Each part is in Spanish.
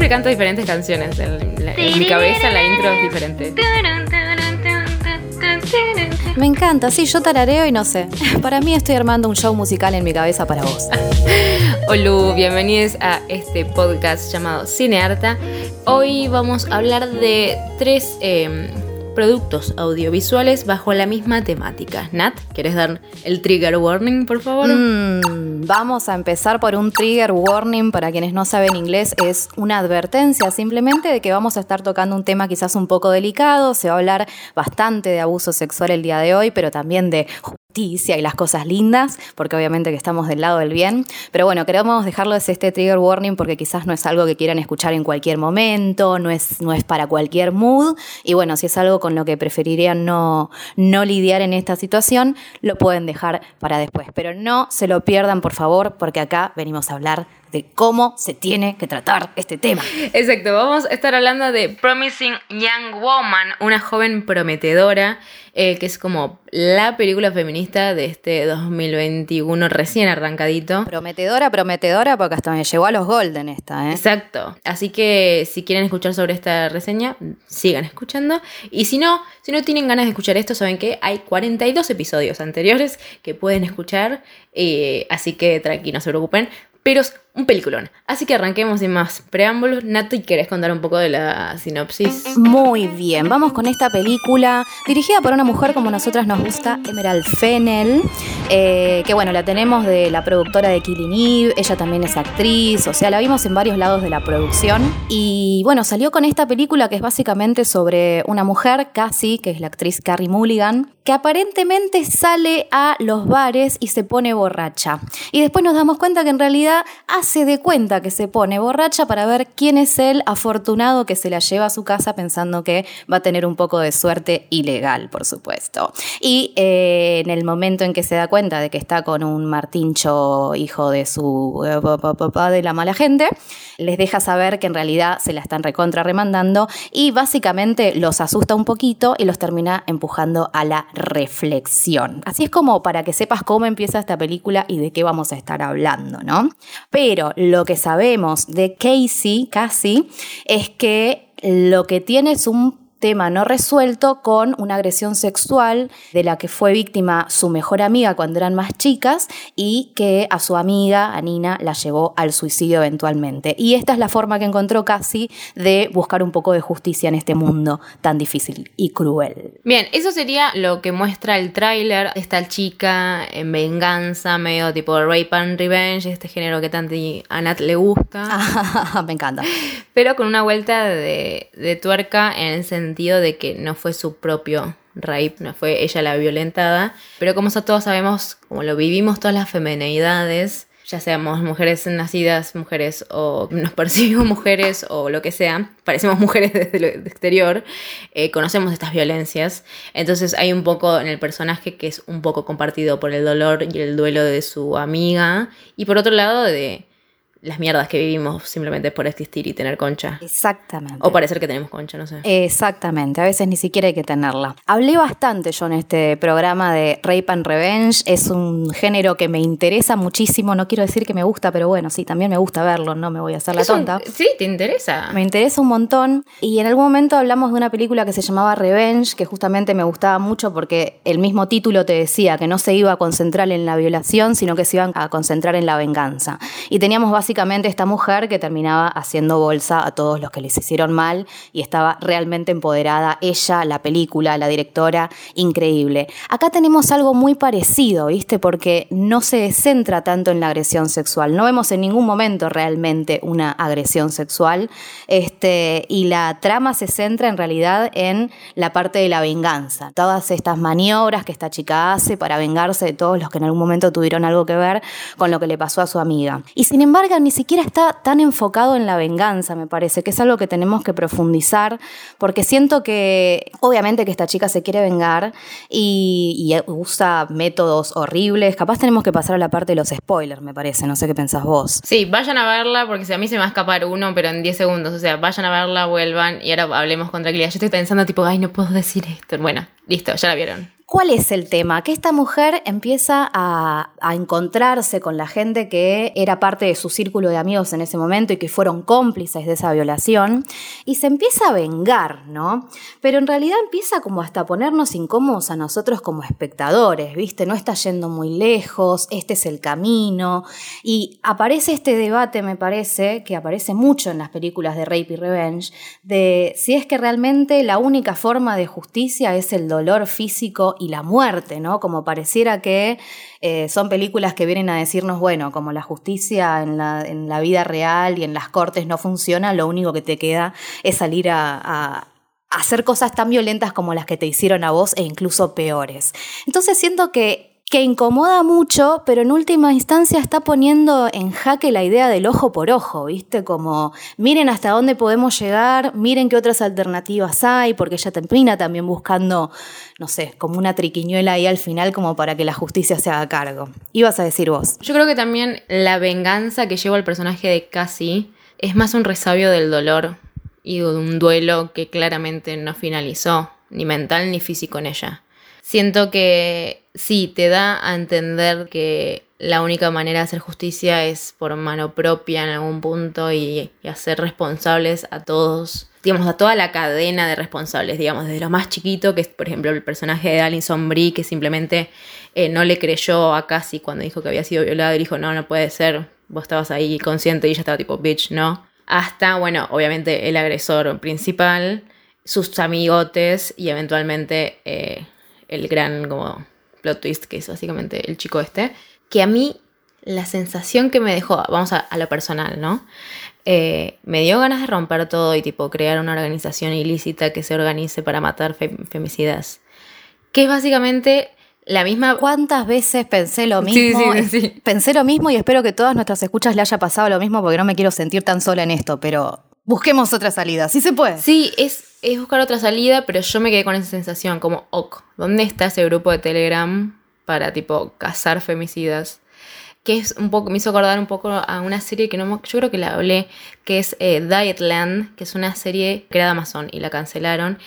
Siempre canto diferentes canciones. En, la- en mi cabeza la intro es diferente. Me encanta, sí, yo tarareo y no sé. Para mí estoy armando un show musical en mi cabeza para vos. Hola, bienvenidos a este podcast llamado Cinearta. Hoy vamos a hablar de tres eh, productos audiovisuales bajo la misma temática. Nat, ¿quieres dar el trigger warning, por favor? Mm, vamos a empezar por un trigger warning para quienes no saben inglés. Es una advertencia simplemente de que vamos a estar tocando un tema quizás un poco delicado. Se va a hablar bastante de abuso sexual el día de hoy, pero también de y las cosas lindas, porque obviamente que estamos del lado del bien. Pero bueno, queremos dejarles este trigger warning porque quizás no es algo que quieran escuchar en cualquier momento, no es, no es para cualquier mood. Y bueno, si es algo con lo que preferirían no, no lidiar en esta situación, lo pueden dejar para después. Pero no se lo pierdan, por favor, porque acá venimos a hablar de cómo se tiene que tratar este tema. Exacto, vamos a estar hablando de Promising Young Woman, una joven prometedora, eh, que es como la película feminista de este 2021 recién arrancadito. Prometedora, prometedora, porque hasta me llegó a los Golden esta, ¿eh? Exacto. Así que si quieren escuchar sobre esta reseña, sigan escuchando. Y si no, si no tienen ganas de escuchar esto, saben que hay 42 episodios anteriores que pueden escuchar. eh, así que tranqui, no se preocupen. Pero un peliculón. Así que arranquemos sin más preámbulos. Nati, ¿querés contar un poco de la sinopsis? Muy bien, vamos con esta película dirigida por una mujer como nosotras nos gusta, Emerald Fennel, eh, que bueno, la tenemos de la productora de Killing Eve, ella también es actriz, o sea, la vimos en varios lados de la producción. Y bueno, salió con esta película que es básicamente sobre una mujer, Cassie, que es la actriz Carrie Mulligan, que aparentemente sale a los bares y se pone borracha. Y después nos damos cuenta que en realidad hace de cuenta que se pone borracha para ver quién es el afortunado que se la lleva a su casa pensando que va a tener un poco de suerte ilegal, por supuesto. Y eh, en el momento en que se da cuenta de que está con un martincho hijo de su eh, papá de la mala gente, les deja saber que en realidad se la están recontra remandando y básicamente los asusta un poquito y los termina empujando a la reflexión. Así es como para que sepas cómo empieza esta película y de qué vamos a estar hablando, ¿no? Pero lo que sabemos de Casey, Cassie, es que lo que tiene es un tema no resuelto con una agresión sexual de la que fue víctima su mejor amiga cuando eran más chicas y que a su amiga, a Nina, la llevó al suicidio eventualmente. Y esta es la forma que encontró Cassie de buscar un poco de justicia en este mundo tan difícil y cruel. Bien, eso sería lo que muestra el tráiler. Esta chica en venganza, medio tipo rape and revenge, este género que tanto a Nat le gusta. Me encanta. Pero con una vuelta de, de tuerca en el sentido de que no fue su propio rape, no fue ella la violentada. Pero como todos sabemos, como lo vivimos todas las femenidades, ya seamos mujeres nacidas, mujeres o nos percibimos mujeres o lo que sea, parecemos mujeres desde el exterior, eh, conocemos estas violencias. Entonces hay un poco en el personaje que es un poco compartido por el dolor y el duelo de su amiga y por otro lado de las mierdas que vivimos simplemente por existir y tener concha. Exactamente. O parecer que tenemos concha, no sé. Exactamente, a veces ni siquiera hay que tenerla. Hablé bastante yo en este programa de Rape and Revenge, es un género que me interesa muchísimo, no quiero decir que me gusta, pero bueno, sí, también me gusta verlo, no me voy a hacer la un- tonta. sí, te interesa. Me interesa un montón y en algún momento hablamos de una película que se llamaba Revenge, que justamente me gustaba mucho porque el mismo título te decía que no se iba a concentrar en la violación, sino que se iban a concentrar en la venganza. Y teníamos básicamente básicamente esta mujer que terminaba haciendo bolsa a todos los que les hicieron mal y estaba realmente empoderada. Ella, la película, la directora, increíble. Acá tenemos algo muy parecido, ¿viste? Porque no se centra tanto en la agresión sexual. No vemos en ningún momento realmente una agresión sexual. Este, y la trama se centra en realidad en la parte de la venganza. Todas estas maniobras que esta chica hace para vengarse de todos los que en algún momento tuvieron algo que ver con lo que le pasó a su amiga. Y sin embargo, ni siquiera está tan enfocado en la venganza, me parece, que es algo que tenemos que profundizar, porque siento que, obviamente que esta chica se quiere vengar y, usa métodos horribles. Capaz tenemos que pasar a la parte de los spoilers, me parece, no sé qué pensás vos. Sí, vayan a verla, porque si a mí se me va a escapar uno, pero en 10 segundos, o sea, vayan a verla, vuelvan y ahora hablemos con tranquilidad. Yo estoy pensando tipo, ay, no puedo decir esto. Bueno, listo, ya la vieron. ¿Cuál es el tema? Que esta mujer empieza a, encontrarse con la gente que era parte de su círculo de amigos en ese momento y que fueron cómplices de esa violación y se empieza a vengar, ¿no? Pero en realidad empieza como hasta ponernos incómodos a nosotros como espectadores, ¿viste? No está yendo muy lejos, este es el camino y aparece este debate, me parece, que aparece mucho en las películas de Rape y Revenge, de si es que realmente la única forma de justicia es el dolor físico y la muerte, ¿no? Como pareciera que eh, son películas que vienen a decirnos, bueno, como la justicia en la, vida real y en las cortes no funciona, lo único que te queda es salir a, hacer cosas tan violentas como las que te hicieron a vos e incluso peores. Entonces siento que que incomoda mucho, pero en última instancia está poniendo en jaque la idea del ojo por ojo, ¿viste? Como miren hasta dónde podemos llegar, miren qué otras alternativas hay, porque ella termina también buscando, no sé, como una triquiñuela ahí al final como para que la justicia se haga cargo. Ibas a decir vos. Yo creo que también la venganza que lleva el personaje de Cassie es más un resabio del dolor y de un duelo que claramente no finalizó, ni mental ni físico en ella. Siento que sí, te da a entender que la única manera de hacer justicia es por mano propia en algún punto y, hacer responsables a todos, digamos, a toda la cadena de responsables, digamos, desde lo más chiquito, que es, por ejemplo, el personaje de Alison Brie, que simplemente eh, no le creyó a Cassie cuando dijo que había sido violado y dijo, no, no puede ser, vos estabas ahí consciente y ella estaba tipo, bitch, no. Hasta, bueno, obviamente el agresor principal, sus amigotes y eventualmente... Eh, el gran como plot twist que es básicamente el chico este, que a mí la sensación que me dejó, vamos a, lo personal, ¿no? Eh, me dio ganas de romper todo y tipo crear una organización ilícita que se organice para matar femicidas. Que es básicamente la misma... ¿Cuántas veces pensé lo mismo? Sí, sí, sí. Pensé lo mismo y espero que todas nuestras escuchas le haya pasado lo mismo porque no me quiero sentir tan sola en esto, pero busquemos otra salida, sí se puede. Sí, es, buscar otra salida, pero yo me quedé con esa sensación como, ok, ¿dónde está ese grupo de Telegram para tipo cazar femicidas? Que es un poco, me hizo acordar un poco a una serie que no yo creo que la hablé, que es eh, Dietland, que es una serie creada Amazon y la cancelaron,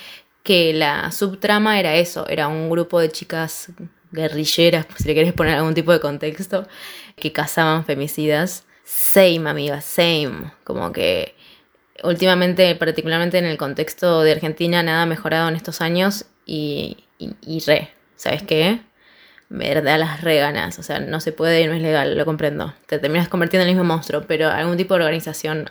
que la subtrama era eso, era un grupo de chicas guerrilleras, si le querés poner algún tipo de contexto, que cazaban femicidas. Same, amiga, same. Como que últimamente, particularmente en el contexto de Argentina, nada ha mejorado en estos años y, re, ¿sabes qué? Me da las reganas, o sea, no se puede y no es legal, lo comprendo. Te terminas convirtiendo en el mismo monstruo, pero algún tipo de organización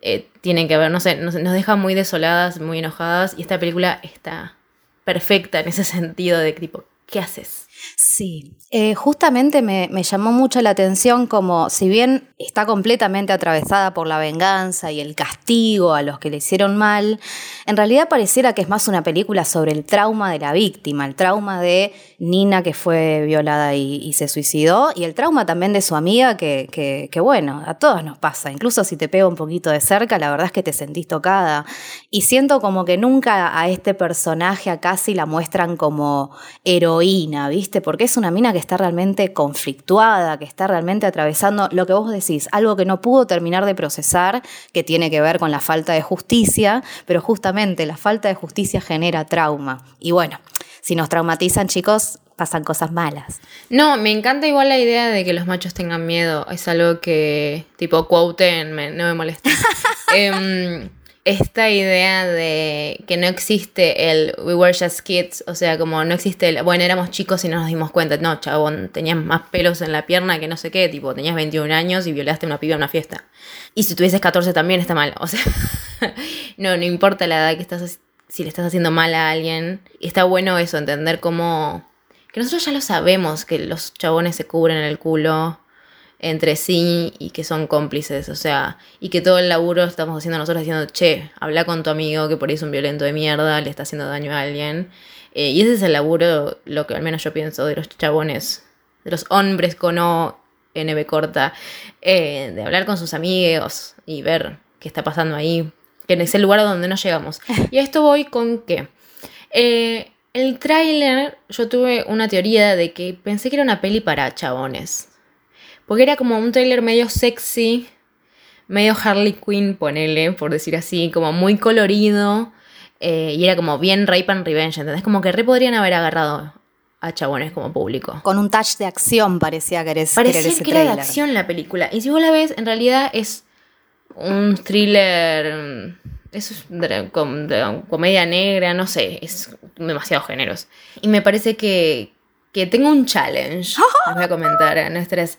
eh, tiene que haber, no sé, nos, nos deja muy desoladas, muy enojadas y esta película está perfecta en ese sentido de tipo, ¿qué haces? Sí, eh, justamente me, llamó mucho la atención como si bien está completamente atravesada por la venganza y el castigo a los que le hicieron mal, en realidad pareciera que es más una película sobre el trauma de la víctima, el trauma de Nina que fue violada y, se suicidó y el trauma también de su amiga que, que, bueno, a todos nos pasa, incluso si te pega un poquito de cerca, la verdad es que te sentís tocada. Y siento como que nunca a este personaje a la muestran como heroína, ¿viste? Porque es una mina que está realmente conflictuada, que está realmente atravesando lo que vos decís, algo que no pudo terminar de procesar, que tiene que ver con la falta de justicia, pero justamente la falta de justicia genera trauma. Y bueno, si nos traumatizan, chicos, pasan cosas malas. No, me encanta igual la idea de que los machos tengan miedo. Es algo que, tipo, quote, no me molesta. Em, esta idea de que no existe el we were just kids, o sea, como no existe el, bueno, éramos chicos y no nos dimos cuenta, no, chabón, tenías más pelos en la pierna que no sé qué, tipo, tenías 21 años y violaste a una piba en una fiesta. Y si tuvieses 14 también está mal, o sea, no, no importa la edad que estás, si le estás haciendo mal a alguien, está bueno eso, entender cómo, que nosotros ya lo sabemos, que los chabones se cubren el culo entre sí y que son cómplices, o sea, y que todo el laburo estamos haciendo nosotros diciendo, che, habla con tu amigo que por ahí es un violento de mierda, le está haciendo daño a alguien. Eh, y ese es el laburo, lo que al menos yo pienso, de los chabones, de los hombres con O, NB corta, eh, de hablar con sus amigos y ver qué está pasando ahí, que es el lugar donde no llegamos. Y a esto voy con que... Eh, el tráiler, yo tuve una teoría de que pensé que era una peli para chabones. Porque era como un tráiler medio sexy, medio Harley Quinn, ponele, por decir así, como muy colorido. eh, y era como bien Rape and Revenge, ¿entendés? Como que re podrían haber agarrado a chabones como público. Con un touch de acción parecía que eres Parecía ese que era de acción la película. Y si vos la ves, en realidad es un thriller. mm, Es dra- com- de- comedia negra, no sé. Es demasiado géneros. Y me parece que, que tengo un challenge. Les voy a comentar a nuestras,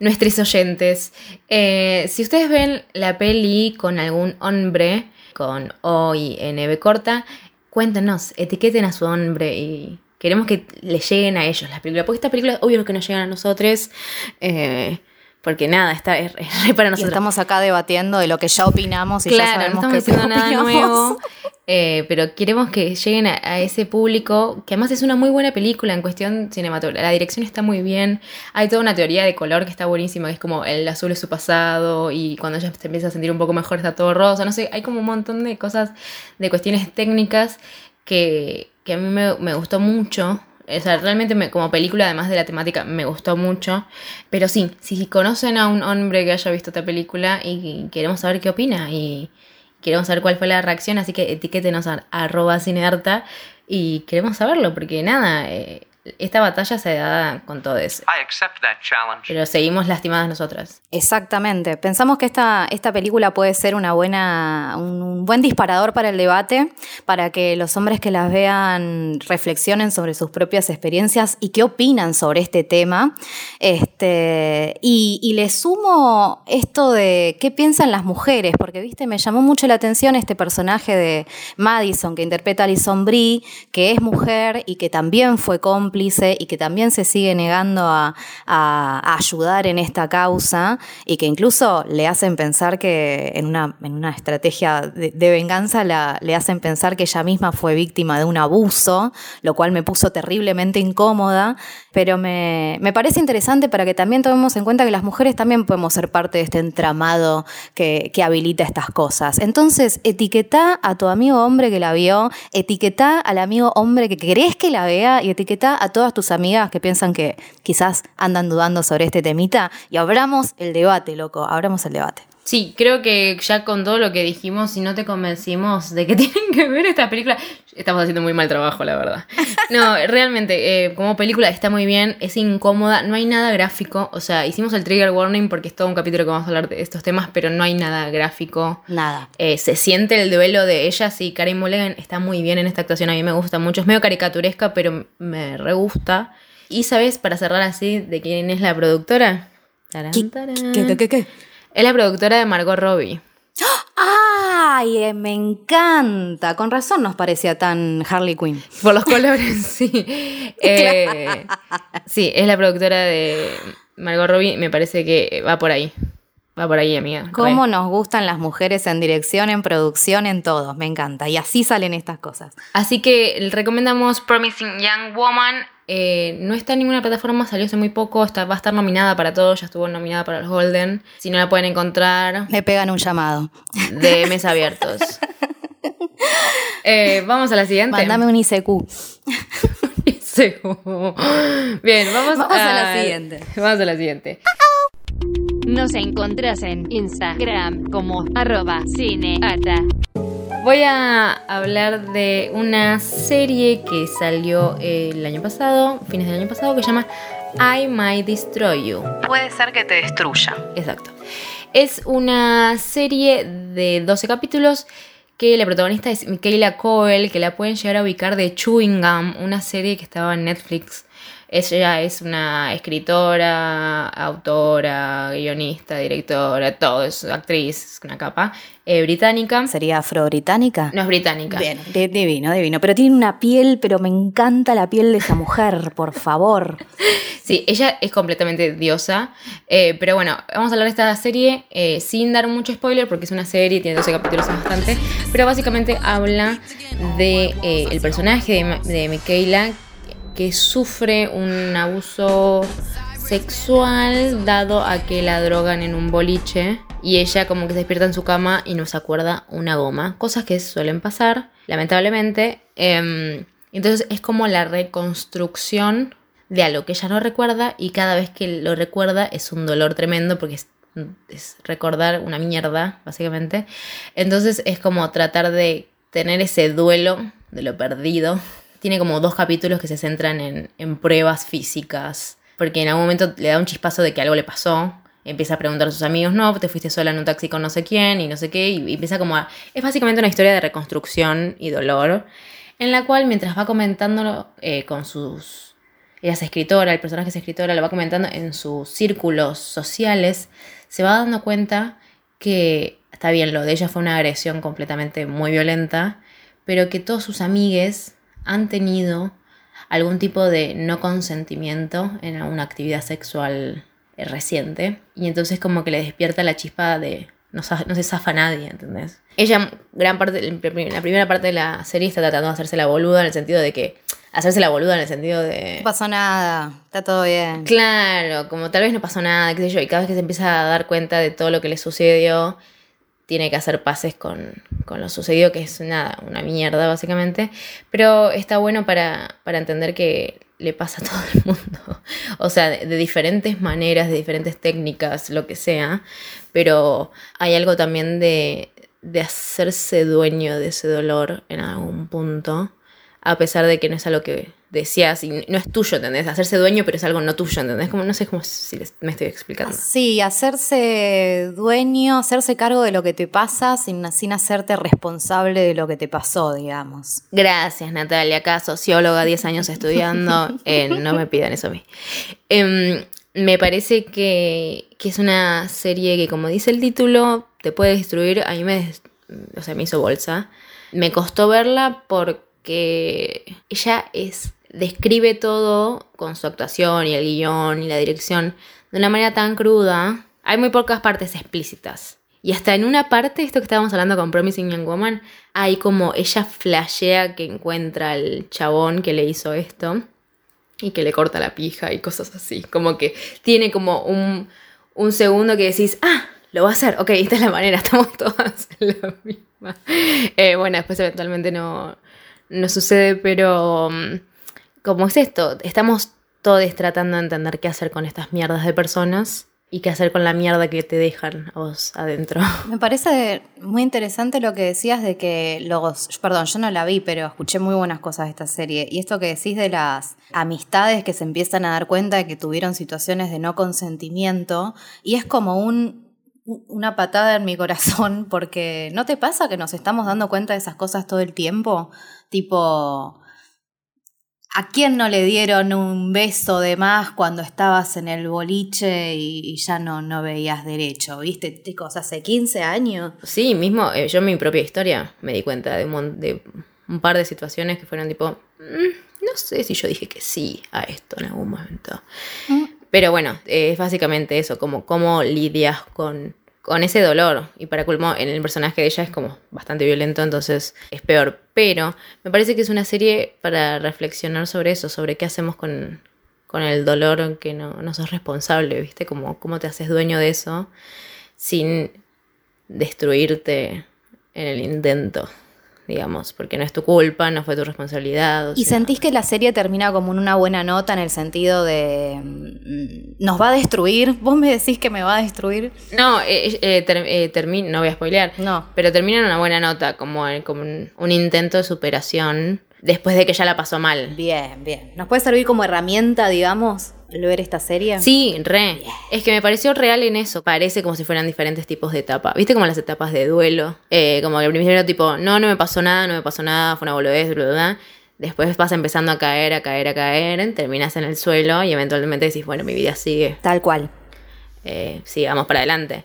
nuestros oyentes. Eh, si ustedes ven la peli con algún hombre, con O y NB corta, cuéntenos, etiqueten a su hombre y queremos que le lleguen a ellos las películas. Porque esta película, obvio que nos llegan a nosotros. eh, porque nada, está, es, es re para Y nosotros. estamos acá debatiendo de lo que ya opinamos y ya Claro, no sabemos estamos que diciendo nada opinamos. nuevo. eh, pero queremos que lleguen a, ese público, que además es una muy buena película en cuestión cinematográfica. La dirección está muy bien. Hay toda una teoría de color que está buenísima, que es como el azul es su pasado y cuando ella se empieza a sentir un poco mejor está todo rosa. No sé, hay como un montón de cosas, de cuestiones técnicas que, que a mí me, me gustó mucho. O sea, realmente me- como película, además de la temática, me gustó mucho. Pero sí, si conocen a un hombre que haya visto esta película y queremos saber qué opina y queremos saber cuál fue la reacción, así que etiquétenos a arroba cinearta y queremos saberlo, porque nada, eh, esta batalla se da con todo challenge. Pero seguimos lastimadas nosotras. Exactamente. Pensamos que esta, esta película puede ser una buena, un, buen disparador para el debate, para que los hombres que las vean reflexionen sobre sus propias experiencias y qué opinan sobre este tema. Este, y, y le sumo esto de qué piensan las mujeres, porque viste, me llamó mucho la atención este personaje de Madison que interpreta a Alison Brie, que es mujer y que también fue y que también se sigue negando a, ayudar en esta causa y que incluso le hacen pensar que en una, en una estrategia de, venganza le hacen pensar que ella misma fue víctima de un abuso, lo cual me puso terriblemente incómoda, pero me, me parece interesante para que también tomemos en cuenta que las mujeres también podemos ser parte de este entramado que, que habilita estas cosas. Entonces, etiqueta a tu amigo hombre que la vio, etiqueta al amigo hombre que querés que la vea y etiqueta a todas tus amigas que piensan que quizás andan dudando sobre este temita y abramos el debate, loco, abramos el debate. Sí, creo que ya con todo lo que dijimos, si no te convencimos de que tienen que ver esta película, estamos haciendo muy mal trabajo, la verdad. No, realmente, eh, como película está muy bien, es incómoda, no hay nada gráfico, o sea, hicimos el trigger warning porque es todo un capítulo que vamos a hablar de estos temas, pero no hay nada gráfico. Nada. Eh, se siente el duelo de ellas y Karen Mulligan está muy bien en esta actuación, a mí me gusta mucho, es medio caricaturesca, pero me re gusta. Y sabes, para cerrar así, de quién es la productora. Tarán, ¿Qué, tarán. qué, qué, qué, qué? Es la productora de Margot Robbie. ¡Ay! eh, me encanta. Con razón nos parecía tan Harley Quinn. Por los colores, sí. Eh, sí, es la productora de Margot Robbie. Me parece que va por ahí. Va por ahí, amiga. Re. Cómo nos gustan las mujeres en dirección, en producción, en todo. Me encanta. Y así salen estas cosas. Así que recomendamos Promising Young Woman. Eh, no está en ninguna plataforma, salió hace muy poco. Está, va a estar nominada para todo. Ya estuvo nominada para los Golden. Si no la pueden encontrar, Le pegan un llamado. de mes abiertos. Eh, vamos a la siguiente. Mándame un ICQ. Sí. Bien, vamos, Vamos a la siguiente. Vamos a la siguiente. Nos encontrás en Instagram como arroba cineata. Voy a hablar de una serie que salió el año pasado, fines del año pasado, que se llama I Might Destroy You. Puede ser que te destruya. Exacto. Es una serie de 12 capítulos que la protagonista es Michaela Coel, que la pueden llegar a ubicar de Chewing Gum, una serie que estaba en Netflix. Ella es una escritora, autora, guionista, directora, todo, es actriz, una capa, eh, británica. ¿Sería afro-británica? No es británica. Bien, di- divino, divino. Pero tiene una piel, pero me encanta la piel de esa mujer, por favor. Sí, ella es completamente diosa. Eh, pero bueno, vamos a hablar de esta serie eh, sin dar mucho spoiler porque es una serie, tiene 12 capítulos es bastante. Pero básicamente habla de eh, el personaje de, de Michaela que sufre un abuso sexual dado a que la drogan en un boliche y ella como que se despierta en su cama y no se acuerda una goma. Cosas que suelen pasar, lamentablemente. Em, entonces es como la reconstrucción de algo que ella no recuerda y cada vez que lo recuerda es un dolor tremendo porque es, es recordar una mierda, básicamente. Entonces es como tratar de tener ese duelo de lo perdido. Tiene como dos capítulos que se centran en, en pruebas físicas, porque en algún momento le da un chispazo de que algo le pasó. Empieza a preguntar a sus amigos, no, te fuiste sola en un taxi con no sé quién y no sé qué, y, empieza como a... Es básicamente una historia de reconstrucción y dolor, en la cual mientras va comentándolo eh, con sus ella es escritora, el personaje es escritora, lo va comentando en sus círculos sociales, se va dando cuenta que está bien, lo de ella fue una agresión completamente muy violenta, pero que todos sus amigues han tenido algún tipo de no consentimiento en una actividad sexual eh, reciente y entonces como que le despierta la chispa de no, se zafa nadie, ¿entendés? Ella, gran parte, la primera parte de la serie está tratando de hacerse la boluda en el sentido de que, hacerse la boluda en el sentido de... No pasó nada, está todo bien. Claro, como tal vez no pasó nada, qué sé yo, y cada vez que se empieza a dar cuenta de todo lo que le sucedió, tiene que hacer pases con, con lo sucedido, que es nada, una mierda básicamente, pero está bueno para, para entender que le pasa a todo el mundo, o sea, de, de diferentes maneras, de diferentes técnicas, lo que sea, pero hay algo también de, de hacerse dueño de ese dolor en algún punto, a pesar de que no es algo que decías y no es tuyo, ¿entendés? Hacerse dueño, pero es algo no tuyo, ¿entendés? Como, no sé cómo si les- me estoy explicando. Sí, hacerse dueño, hacerse cargo de lo que te pasa sin, sin hacerte responsable de lo que te pasó, digamos. Gracias, Natalia. Acá, socióloga, 10 años estudiando. Eh, no me pidan eso a mí. Em, me parece que, que es una serie que, como dice el título, te puede destruir. A mí me, o sea, me hizo bolsa. Me costó verla porque ella es describe todo con su actuación y el guion y la dirección de una manera tan cruda. Hay muy pocas partes explícitas. Y hasta en una parte, esto que estábamos hablando con Promising Young Woman, hay como ella flashea que encuentra al chabón que le hizo esto y que le corta la pija y cosas así. Como que tiene como un, un segundo que decís, ah, lo va a hacer. Ok, esta es la manera, estamos todas en la misma. Eh, bueno, después eventualmente no, no sucede, pero mm, como es esto, estamos todos tratando de entender qué hacer con estas mierdas de personas y qué hacer con la mierda que te dejan a vos adentro. Me parece muy interesante lo que decías de que los, perdón, yo no la vi, pero escuché muy buenas cosas de esta serie. Y esto que decís de las amistades que se empiezan a dar cuenta de que tuvieron situaciones de no consentimiento, y es como un, una patada en mi corazón, porque ¿no te pasa que nos estamos dando cuenta de esas cosas todo el tiempo? Tipo, ¿A quién no le dieron un beso de más cuando estabas en el boliche y, y ya no, no veías derecho? ¿Viste? Chicos, hace 15 años. Sí, mismo eh, yo en mi propia historia me di cuenta de un, mon- de un par de situaciones que fueron tipo, "Mm, no sé si yo dije que sí a esto en algún momento. Pero bueno, eh, es básicamente eso, como cómo lidias con, con ese dolor. Y para culmo, en el personaje de ella es como bastante violento, entonces es peor. Pero me parece que es una serie para reflexionar sobre eso, sobre qué hacemos con, con el dolor que no, no sos responsable, ¿viste? Como cómo te haces dueño de eso sin destruirte en el intento, digamos, porque no es tu culpa, no fue tu responsabilidad. o ¿Y sentís que la serie termina como en una buena nota en el sentido de mm, nos va a destruir? ¿Vos me decís que me va a destruir? No, eh, eh, ter- eh, termi- no voy a spoilear, No. pero termina en una buena nota, como, como un, un intento de superación después de que ya la pasó mal. Bien, bien. ¿Nos puede servir como herramienta, digamos? Al ver esta serie? Sí, re. Es que me pareció real en eso. Parece como si fueran diferentes tipos de etapas. ¿Viste como las etapas de duelo? Eh, como que al principio tipo, no, no me pasó nada, no me pasó nada, fue una boludez, bla, bla, bla. Después vas empezando a caer, a caer, a caer, terminas en el suelo y eventualmente decís, bueno, mi vida sigue. Tal cual. Eh, sigamos para adelante.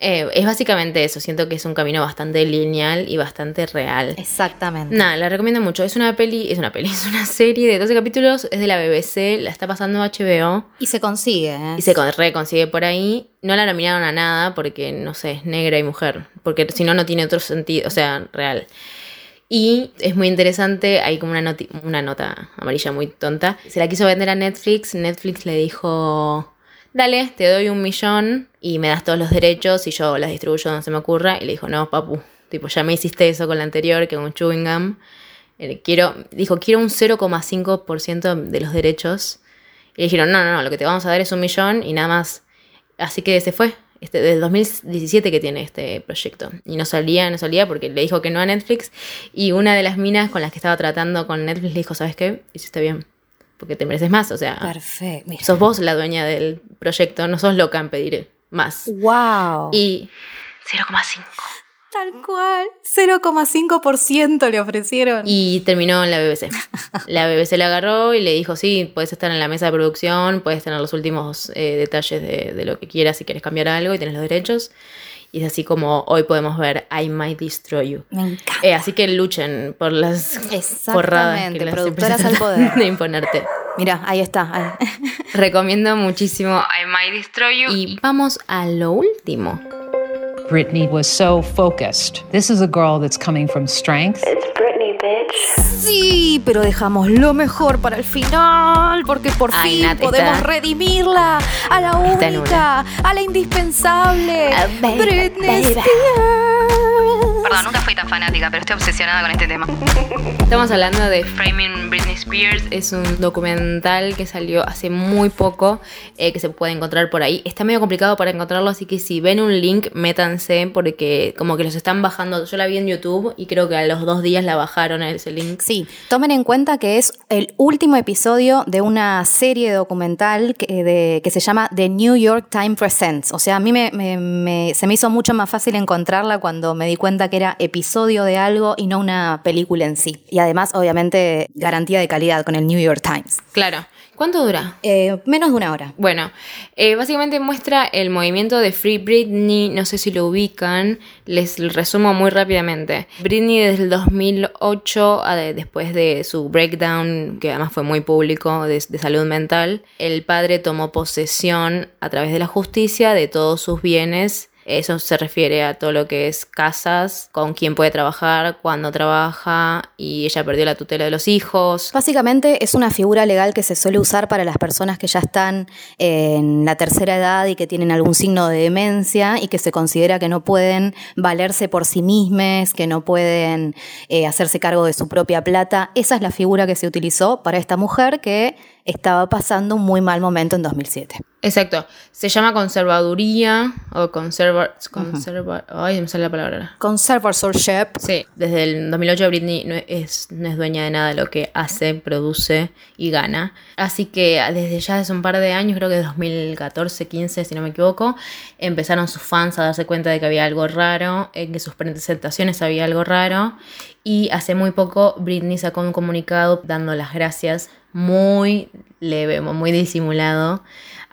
Eh, es básicamente eso, siento que es un camino bastante lineal y bastante real. Exactamente. Nada, la recomiendo mucho. Es una peli, es una peli, es una serie de 12 capítulos, es de la BBC, la está pasando HBO Y se consigue, ¿eh? y se con- reconsigue por ahí. No la nominaron a nada porque, no sé, es negra y mujer, porque si no, no tiene otro sentido, o sea, real. Y es muy interesante, hay como una, una nota amarilla muy tonta. Se la quiso vender a Netflix, Netflix le dijo, dale, te doy un millón y me das todos los derechos y yo las distribuyo donde se me ocurra. Y le dijo, no, papu, tipo, ya me hiciste eso con la anterior, que un chewing gum. Eh, Quiero, dijo, quiero un 0,5% de los derechos. Y le dijeron, no, no, no, lo que te vamos a dar es un millón y nada más. Así que se fue. Este, desde 2017 que tiene este proyecto. Y no salía, no salía porque le dijo que no a Netflix. Y una de las minas con las que estaba tratando con Netflix le dijo, ¿sabes qué? Hiciste bien. Porque te mereces más. O sea, Perfecto. Mira. sos vos la dueña del proyecto. No sos loca en pedir más. Wow. Y 0,5. Tal cual. 0,5% le ofrecieron. Y terminó en la BBC. La BBC la agarró y le dijo, sí, puedes estar en la mesa de producción, puedes tener los últimos eh, detalles de, de lo que quieras si quieres cambiar algo y tienes los derechos. Y es así como hoy podemos ver I Might Destroy You. Me encanta. Eh, así que luchen por las Exactamente, porradas que las productoras al poder. de imponerte. Mira, ahí está. ahí. Recomiendo muchísimo I Might Destroy You. Y vamos a lo último. Brittany was so focused. This is a girl that's coming from strength. Sí, pero dejamos lo mejor para el final, porque por Ay, fin Nat, podemos está- redimirla a la única, a la indispensable, Ah, baby, Britney baby. Spears. Perdón, nunca fui tan fanática, pero estoy obsesionada con este tema. Estamos hablando de Framing Britney Spears. Es un documental que salió hace muy poco, eh, que se puede encontrar por ahí. Está medio complicado para encontrarlo, así que si ven un link, métanse, porque como que los están bajando. Yo la vi en YouTube y creo que a los dos días la bajaron ese link. Sí, tomen en cuenta que es el último episodio de una serie documental que, de- que se llama The New York Times Presents. O sea, a mí me, me- me- se me hizo mucho más fácil encontrarla cuando me di cuenta que era episodio de algo y no una película en sí. Y además, obviamente, garantía de calidad con el New York Times. Claro. ¿Cuánto dura? Eh, menos de una hora. Bueno, eh, básicamente muestra el movimiento de Free Britney, no sé si lo ubican, les resumo muy rápidamente. Britney desde el 2008, a de- después de su breakdown, que además fue muy público, de, de salud mental, el padre tomó posesión a través de la justicia de todos sus bienes. Eso se refiere a todo lo que es casas, con quién puede trabajar, cuándo trabaja, y ella perdió la tutela de los hijos. Básicamente es una figura legal que se suele usar para las personas que ya están en la tercera edad y que tienen algún signo de demencia y que se considera que no pueden valerse por sí mismas, que no pueden eh, hacerse cargo de su propia plata. Esa es la figura que se utilizó para esta mujer que estaba pasando un muy mal momento en 2007. Exacto. Se llama conservaduría o conserva... conserva ay, me sale la palabra. Conservatorship. Sí, desde el 2008 Britney no es, no es dueña de nada de lo que hace, produce y gana. Así que desde ya hace un par de años, creo que 2014, 15, si no me equivoco, empezaron sus fans a darse cuenta de que había algo raro, en que sus presentaciones había algo raro. Y hace muy poco Britney sacó un comunicado dando las gracias muy leve, muy disimulado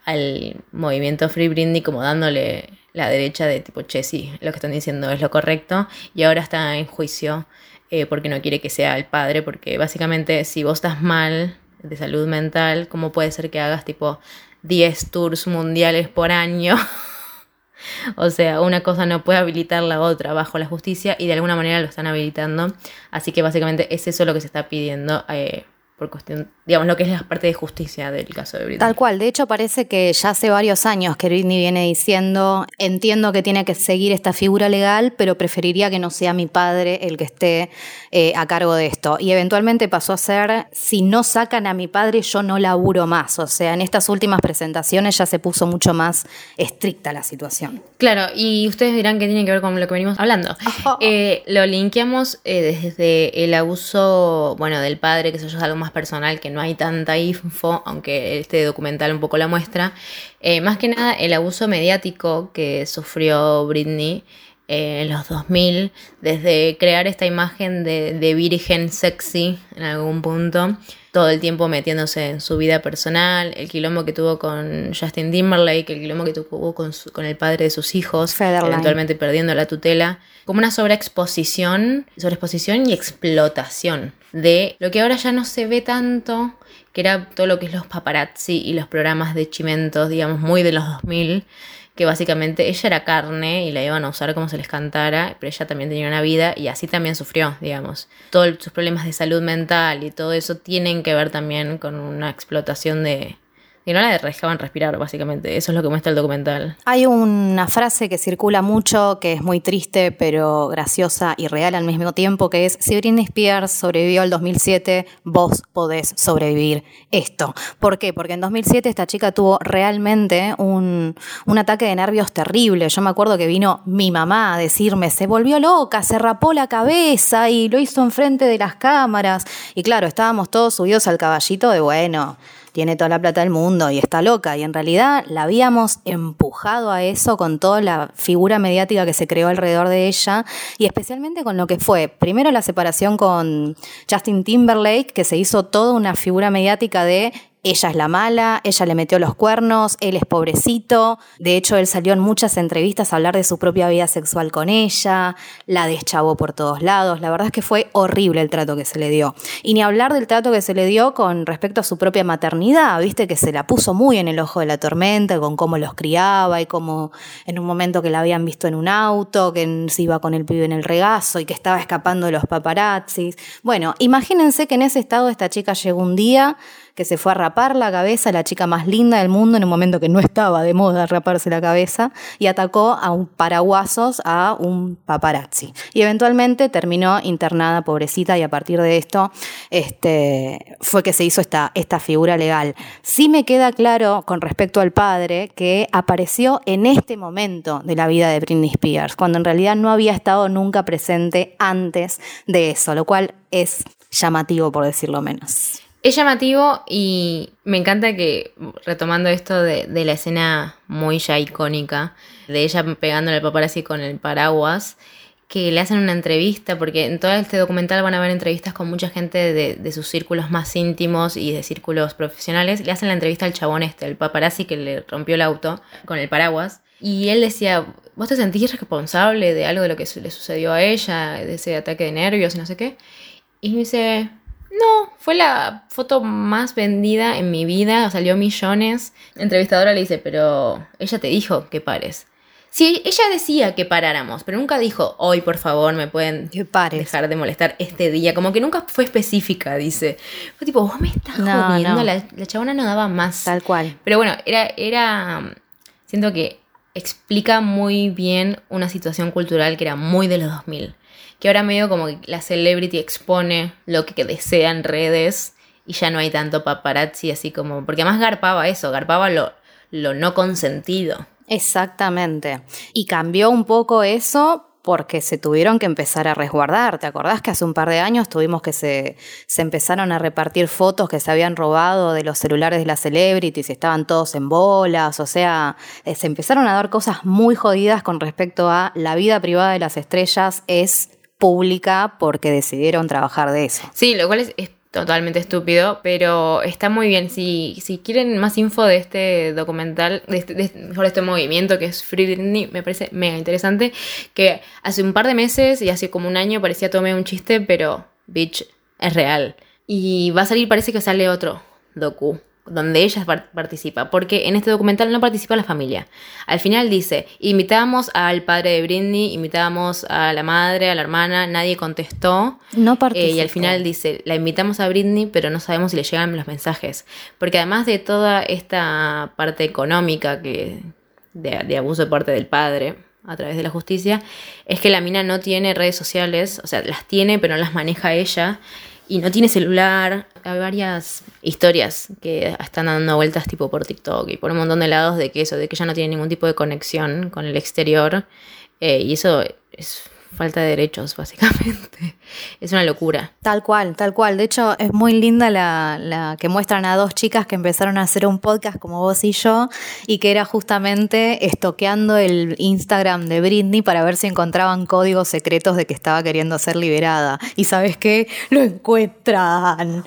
al movimiento Free Britney, como dándole la derecha de tipo, che, sí, lo que están diciendo es lo correcto, y ahora está en juicio eh, porque no quiere que sea el padre, porque básicamente si vos estás mal de salud mental, ¿cómo puede ser que hagas tipo 10 tours mundiales por año? O sea, una cosa no puede habilitar la otra bajo la justicia y de alguna manera lo están habilitando. Así que básicamente es eso lo que se está pidiendo eh, por cuestión, digamos, lo que es la parte de justicia del caso de Britney. Tal cual, de hecho parece que ya hace varios años que Britney viene diciendo, entiendo que tiene que seguir esta figura legal, pero preferiría que no sea mi padre el que esté eh, a cargo de esto. Y eventualmente pasó a ser, si no sacan a mi padre, yo no laburo más. O sea, en estas últimas presentaciones ya se puso mucho más estricta la situación. Claro, y ustedes dirán que tiene que ver con lo que venimos hablando. Eh, lo linkeamos eh, desde el abuso, bueno, del padre, que eso ya es algo más más personal, que no hay tanta info, aunque este documental un poco la muestra. Eh, más que nada el abuso mediático que sufrió Britney eh, en los 2000, desde crear esta imagen de, de virgen sexy en algún punto, todo el tiempo metiéndose en su vida personal, el quilombo que tuvo con Justin Timberlake, el quilombo que tuvo con, su- con el padre de sus hijos, Federline. eventualmente perdiendo la tutela, como una sobreexposición, sobreexposición y explotación de lo que ahora ya no se ve tanto, que era todo lo que es los paparazzi y los programas de chimentos, digamos, muy de los 2000, que básicamente ella era carne y la iban a usar como se les cantara, pero ella también tenía una vida y así también sufrió, digamos. Todos sus problemas de salud mental y todo eso tienen que ver también con una explotación de... Y no la dejaban respirar, básicamente. Eso es lo que muestra el documental. Hay una frase que circula mucho, que es muy triste, pero graciosa y real al mismo tiempo, que es, si Britney Spears sobrevivió al 2007, vos podés sobrevivir esto. ¿Por qué? Porque en 2007 esta chica tuvo realmente un, un ataque de nervios terrible. Yo me acuerdo que vino mi mamá a decirme, se volvió loca, se rapó la cabeza y lo hizo enfrente de las cámaras. Y claro, estábamos todos subidos al caballito de, bueno, tiene toda la plata del mundo y está loca. Y en realidad la habíamos empujado a eso con toda la figura mediática que se creó alrededor de ella y especialmente con lo que fue, primero la separación con Justin Timberlake, que se hizo toda una figura mediática de ella es la mala, ella le metió los cuernos, él es pobrecito. De hecho, él salió en muchas entrevistas a hablar de su propia vida sexual con ella, la deschavó por todos lados. La verdad es que fue horrible el trato que se le dio. Y ni hablar del trato que se le dio con respecto a su propia maternidad, viste que se la puso muy en el ojo de la tormenta con cómo los criaba y cómo en un momento que la habían visto en un auto, que se iba con el pibe en el regazo y que estaba escapando de los paparazzis. Bueno, imagínense que en ese estado esta chica llegó un día que se fue a rapar la cabeza, la chica más linda del mundo, en un momento que no estaba de moda raparse la cabeza, y atacó a un paraguasos a un paparazzi. Y eventualmente terminó internada, pobrecita, y a partir de esto este, fue que se hizo esta, esta figura legal. Sí me queda claro con respecto al padre que apareció en este momento de la vida de Britney Spears, cuando en realidad no había estado nunca presente antes de eso, lo cual es llamativo por decirlo menos. Es llamativo y me encanta que, retomando esto de, la escena muy ya icónica, de ella pegándole al paparazzi con el paraguas, que le hacen una entrevista, porque en todo este documental van a ver entrevistas con mucha gente de, sus círculos más íntimos y de círculos profesionales. Le hacen la entrevista al chabón este, el paparazzi que le rompió el auto con el paraguas. Y él decía, ¿vos te sentís responsable de algo de lo que le sucedió a ella, de ese ataque de nervios y no sé qué? Y me dice, no, fue la foto más vendida en mi vida, salió millones. La entrevistadora le dice, pero ella te dijo que pares. Sí, ella decía que paráramos, pero nunca dijo, hoy por favor me pueden dejar de molestar este día. Como que nunca fue específica, dice. Fue tipo, vos me estás No, jodiendo, no. La, la chabona no daba más. Tal cual. Pero bueno, era, era. Siento que explica muy bien una situación cultural que era muy de los 2000. Que ahora medio como que la celebrity expone lo que desea en redes y ya no hay tanto paparazzi así como. Porque además garpaba eso, garpaba lo, lo no consentido. Exactamente. Y cambió un poco eso porque se tuvieron que empezar a resguardar. ¿Te acordás que hace un par de años tuvimos que se, se empezaron a repartir fotos que se habían robado de los celulares de las celebrities y estaban todos en bolas? O sea, eh, se empezaron a dar cosas muy jodidas con respecto a la vida privada de las estrellas es pública porque decidieron trabajar de eso. Sí, lo cual es, totalmente estúpido, pero está muy bien. Si, si quieren más info de este documental, de este, de, mejor de este movimiento que es Free Britney, me parece mega interesante. Que hace un par de meses y hace como un año parecía medio un chiste, pero bitch, es real. Y va a salir, parece que sale otro docu donde ella par- participa, porque en este documental no participa la familia. Al final dice, invitamos al padre de Britney, invitamos a la madre, a la hermana, nadie contestó. No Eh, participó. y al final dice, la invitamos a Britney, pero no sabemos si le llegan los mensajes. Porque además de toda esta parte económica que de, de abuso de parte del padre a través de la justicia, es que la mina no tiene redes sociales, o sea, las tiene, pero no las maneja ella. Y no tiene celular. Hay varias historias que están dando vueltas tipo por TikTok y por un montón de lados de que eso, de que ella no tiene ningún tipo de conexión con el exterior. Eh, y eso es falta de derechos, básicamente. Es una locura. Tal cual, tal cual. De hecho, es muy linda la, la, que muestran a dos chicas que empezaron a hacer un podcast como vos y yo, y que era justamente estoqueando el Instagram de Britney para ver si encontraban códigos secretos de que estaba queriendo ser liberada. Y sabes qué? Lo encuentran.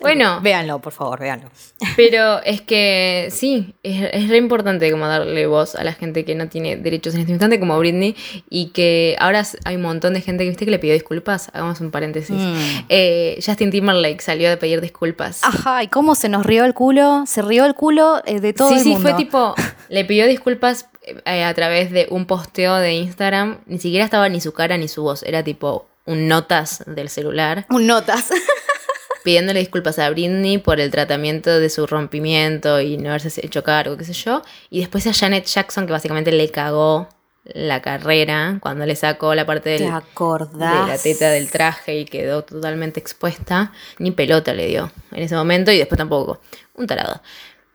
Bueno. Véanlo, por favor, véanlo. Pero es que sí, es, es re importante como darle voz a la gente que no tiene derechos en este instante, como Britney, y que ahora hay un montón de gente que viste que le pidió disculpas. Hagamos un paréntesis. Mm. Eh, Justin Timberlake salió de pedir disculpas. Ajá, ¿y cómo se nos rió el culo? Se rió el culo eh, de todo sí, el sí, mundo. fue tipo, le pidió disculpas eh, a través de un posteo de Instagram. Ni siquiera estaba ni su cara ni su voz, era tipo un notas del celular. Un notas. pidiéndole disculpas a Britney por el tratamiento de su rompimiento y no haberse hecho cargo, qué sé yo. Y después a Janet Jackson, que básicamente le cagó la carrera cuando le sacó la parte del, ¿Te de la teta del traje y quedó totalmente expuesta. Ni pelota le dio en ese momento y después tampoco. Un tarado.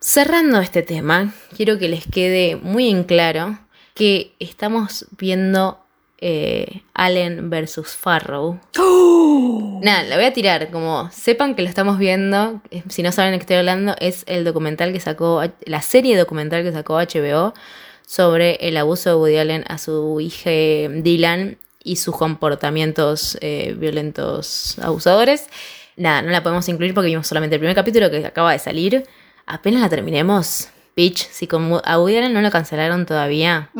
Cerrando este tema, quiero que les quede muy en claro que estamos viendo eh, Allen versus Farrow. Nada, la voy a tirar, como sepan que lo estamos viendo, eh, si no saben de qué estoy hablando, es el documental que sacó, la serie documental que sacó HBO sobre el abuso de Woody Allen a su hija Dylan y sus comportamientos eh, violentos abusadores. Nada, no la podemos incluir porque vimos solamente el primer capítulo que acaba de salir. Apenas la terminemos, bitch, si con, a Woody Allen no lo cancelaron todavía,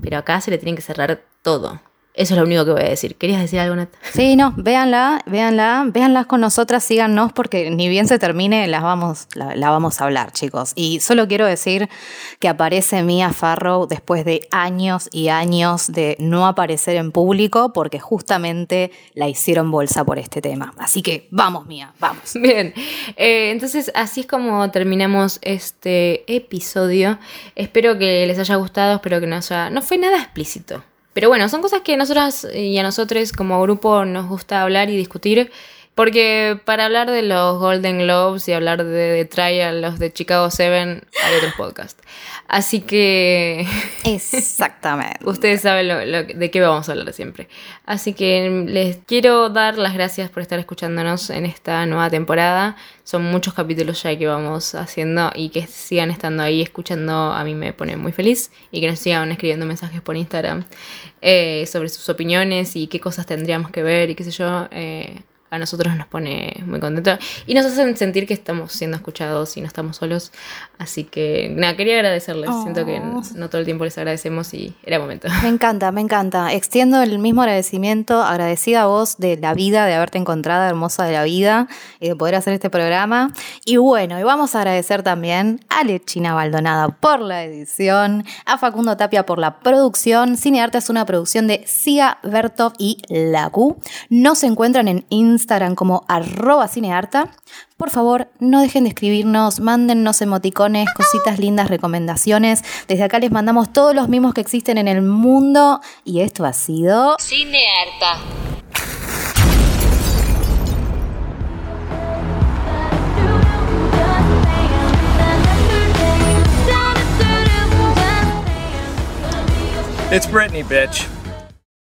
pero acá se le tiene que cerrar todo. Eso es lo único que voy a decir. ¿Querías decir algo, Nat? Sí, no, véanla, véanla, véanlas con nosotras, síganos porque ni bien se termine, las vamos, la, la vamos a hablar, chicos. Y solo quiero decir que aparece Mia Farrow después de años y años de no aparecer en público porque justamente la hicieron bolsa por este tema. Así que vamos, Mia, vamos. Bien, eh, entonces así es como terminamos este episodio. Espero que les haya gustado, espero que no haya... No fue nada explícito. Pero bueno, son cosas que a nosotras y a nosotros como grupo nos gusta hablar y discutir. Porque para hablar de los Golden Globes y hablar de, The Trial, los de Chicago 7, hay otros podcasts. Así que Exactamente. ustedes saben lo- lo- de qué vamos a hablar siempre. Así que les quiero dar las gracias por estar escuchándonos en esta nueva temporada. Son muchos capítulos ya que vamos haciendo y que sigan estando ahí escuchando a mí me pone muy feliz y que nos sigan escribiendo mensajes por Instagram eh, sobre sus opiniones y qué cosas tendríamos que ver y qué sé yo. eh, a nosotros nos pone muy contentos y nos hacen sentir que estamos siendo escuchados y no estamos solos. Así que nada, quería agradecerles. Siento que Oh. no todo el tiempo les agradecemos y era momento. Me encanta, me encanta. Extiendo el mismo agradecimiento, agradecida a vos de la vida, de haberte encontrado hermosa de la vida y de poder hacer este programa. Y bueno, y vamos a agradecer también a Lechina Baldonada por la edición, a Facundo Tapia por la producción. Cinearte es una producción de Sia Bertov y Lacu. No se encuentran en Instagram como arroba cinearta. Por favor, no dejen de escribirnos, mándennos emoticones, cositas lindas, recomendaciones. Desde acá les mandamos todos los mimos que existen en el mundo. Y esto ha sido... Cine harta. It's Britney, bitch.